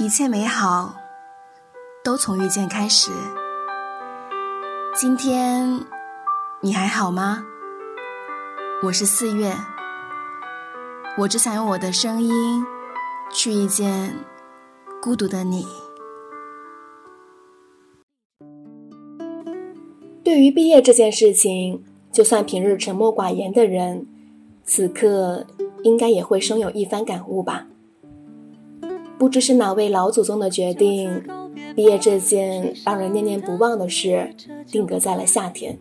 一切美好都从遇见开始。今天你还好吗？我是四月，我只想用我的声音去遇见孤独的你。对于毕业这件事情，就算平日沉默寡言的人，此刻应该也会生有一番感悟吧。不知是哪位老祖宗的决定，毕业这件让人念念不忘的事，定格在了夏天。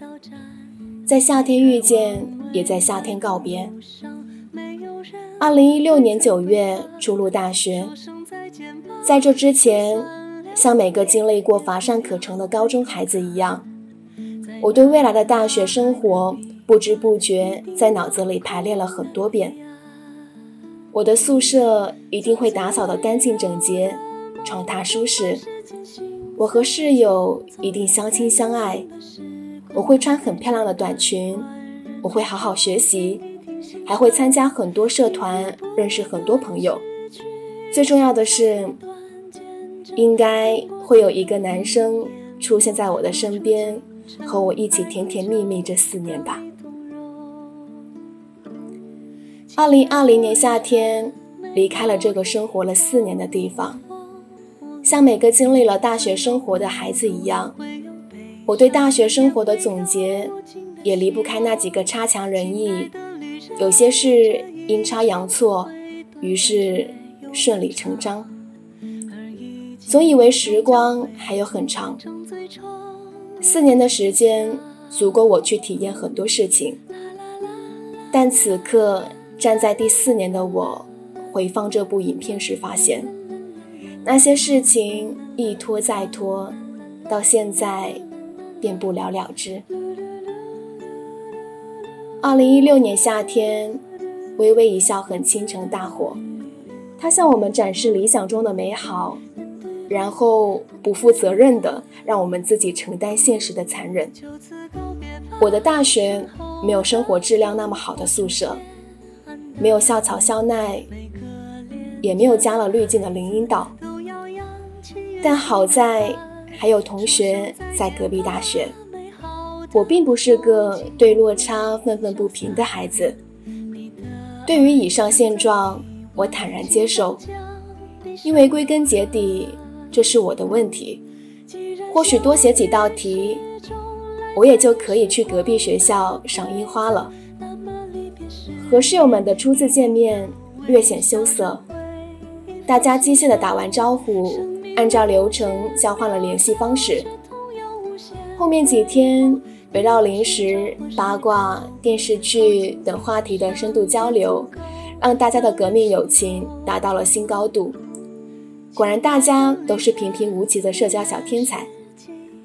在夏天遇见，也在夏天告别。二零一六年九月初入大学，在这之前，像每个经历过乏善可陈的高中孩子一样，我对未来的大学生活不知不觉在脑子里排列了很多遍。我的宿舍一定会打扫得干净整洁，床榻舒适。我和室友一定相亲相爱。我会穿很漂亮的短裙，我会好好学习，还会参加很多社团，认识很多朋友。最重要的是，应该会有一个男生出现在我的身边，和我一起甜甜蜜蜜这四年吧。二零二零年夏天，离开了这个生活了四年的地方，像每个经历了大学生活的孩子一样，我对大学生活的总结也离不开那几个差强人意，有些事阴差阳错，于是顺理成章。总以为时光还有很长，四年的时间足够我去体验很多事情，但此刻。站在第四年的我，回放这部影片时，发现那些事情一拖再拖，到现在便不了了之。二零一六年夏天，微微一笑很倾城大火，他向我们展示理想中的美好，然后不负责任的让我们自己承担现实的残忍。我的大学没有生活质量那么好的宿舍。没有校草校奈，也没有加了滤镜的林荫道，但好在还有同学在隔壁大学。我并不是个对落差愤愤不平的孩子。对于以上现状，我坦然接受，因为归根结底，这是我的问题。或许多写几道题，我也就可以去隔壁学校赏樱花了。和室友们的初次见面略显羞涩，大家机械的打完招呼，按照流程交换了联系方式。后面几天围绕零食、八卦、电视剧等话题的深度交流，让大家的革命友情达到了新高度。果然，大家都是平平无奇的社交小天才。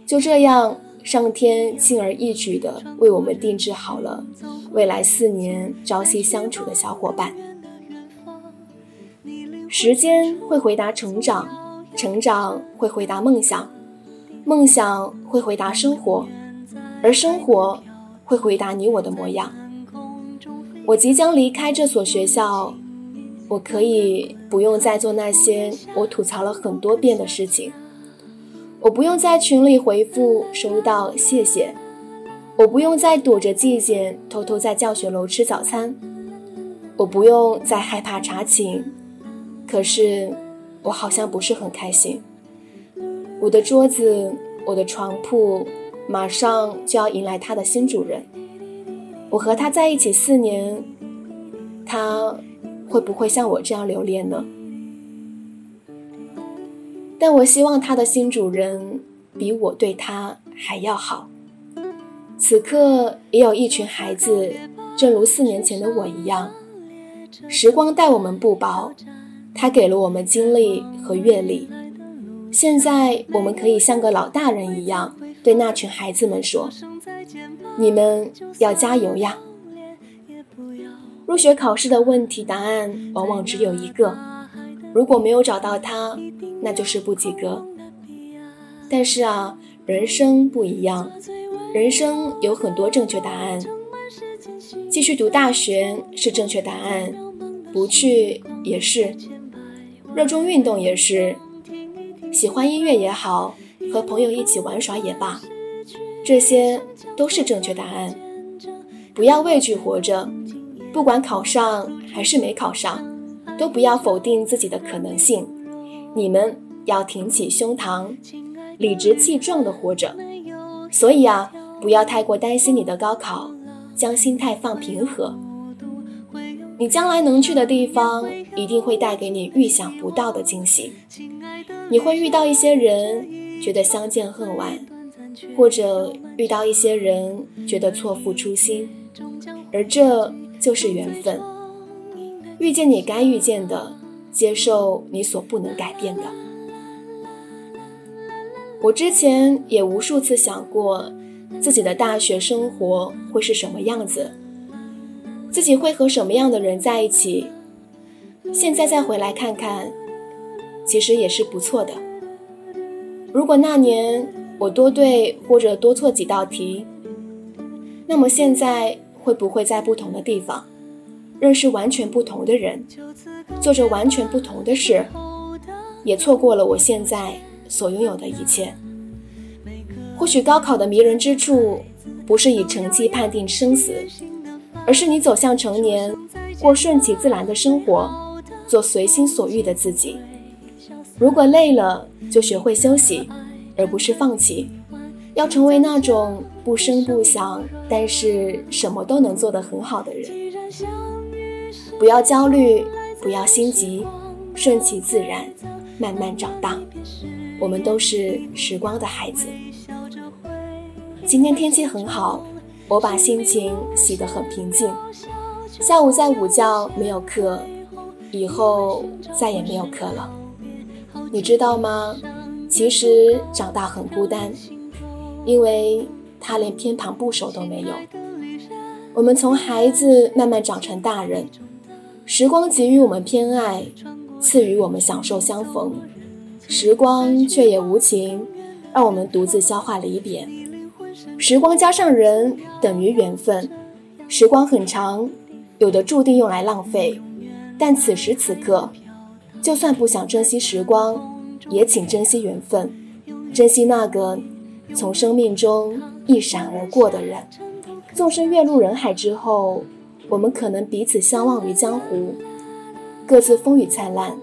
就这样。上天轻而易举地为我们定制好了未来四年朝夕相处的小伙伴。时间会回答成长，成长会回答梦想，梦想会回答生活，而生活会回答你我的模样。我即将离开这所学校，我可以不用再做那些我吐槽了很多遍的事情。我不用在群里回复收到谢谢，我不用再躲着季节偷偷在教学楼吃早餐，我不用再害怕查寝，可是我好像不是很开心。我的桌子，我的床铺，马上就要迎来他的新主人。我和他在一起四年，他会不会像我这样留恋呢？但我希望他的新主人比我对他还要好。此刻也有一群孩子，正如四年前的我一样，时光待我们不薄，他给了我们经历和阅历。现在我们可以像个老大人一样，对那群孩子们说：“你们要加油呀！”入学考试的问题答案往往只有一个，如果没有找到它。那就是不及格。但是啊，人生不一样，人生有很多正确答案。继续读大学是正确答案，不去也是；热衷运动也是，喜欢音乐也好，和朋友一起玩耍也罢，这些都是正确答案。不要畏惧活着，不管考上还是没考上，都不要否定自己的可能性。你们要挺起胸膛，理直气壮地活着。所以啊，不要太过担心你的高考，将心态放平和。你将来能去的地方，一定会带给你预想不到的惊喜。你会遇到一些人，觉得相见恨晚，或者遇到一些人，觉得错付初心，而这就是缘分。遇见你该遇见的，接受你所不能改变的。我之前也无数次想过，自己的大学生活会是什么样子。自己会和什么样的人在一起？现在再回来看看，其实也是不错的。如果那年我多对或者多错几道题，那么现在会不会在不同的地方，认识完全不同的人，做着完全不同的事，也错过了我现在所拥有的一切？或许高考的迷人之处，不是以成绩判定生死。而是你走向成年，过顺其自然的生活，做随心所欲的自己。如果累了，就学会休息，而不是放弃。要成为那种不声不响，但是什么都能做得很好的人。不要焦虑，不要心急，顺其自然，慢慢长大。我们都是时光的孩子。今天天气很好。我把心情洗得很平静。下午在午觉没有课，以后再也没有课了。你知道吗？其实长大很孤单，因为他连偏旁部首都没有。我们从孩子慢慢长成大人，时光给予我们偏爱，赐予我们享受相逢，时光却也无情，让我们独自消化离别。时光加上人等于缘分，时光很长，有的注定用来浪费，但此时此刻，就算不想珍惜时光，也请珍惜缘分，珍惜那个从生命中一闪而过的人。纵身跃入人海之后，我们可能彼此相忘于江湖，各自风雨灿烂，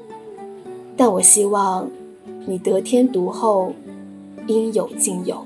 但我希望你得天独厚，应有尽有。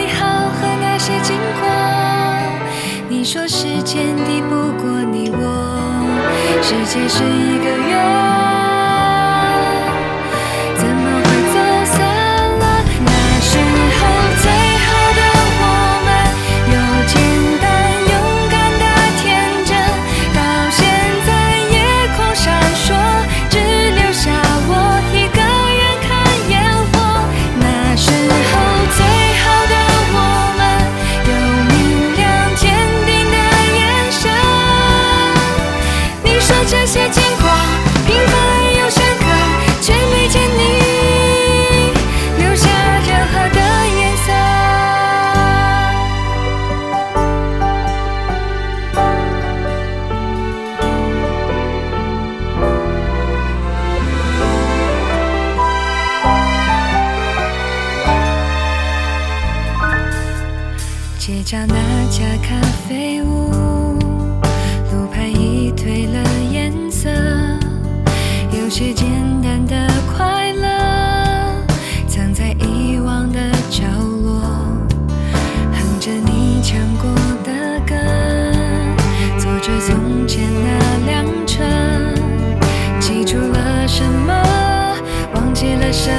间抵不过你我，世界是一个圆。简单的快乐藏在遗忘的角落哼着你唱过的歌坐着从前那辆车记住了什么？忘记了什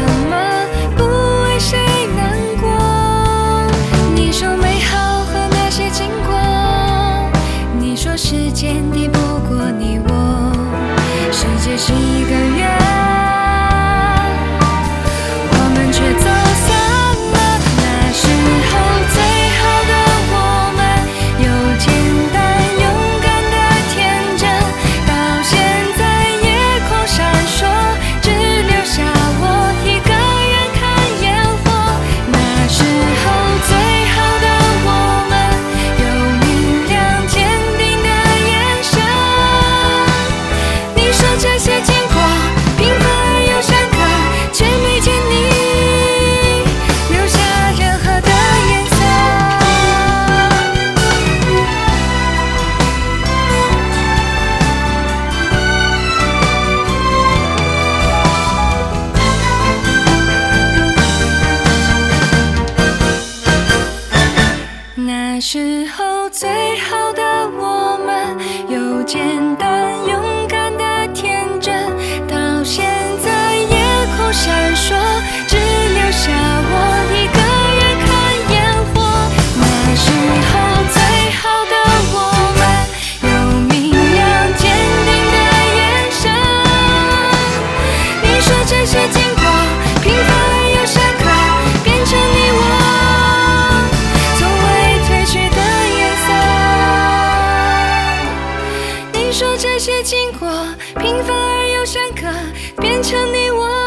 经过平凡而又深刻变成你我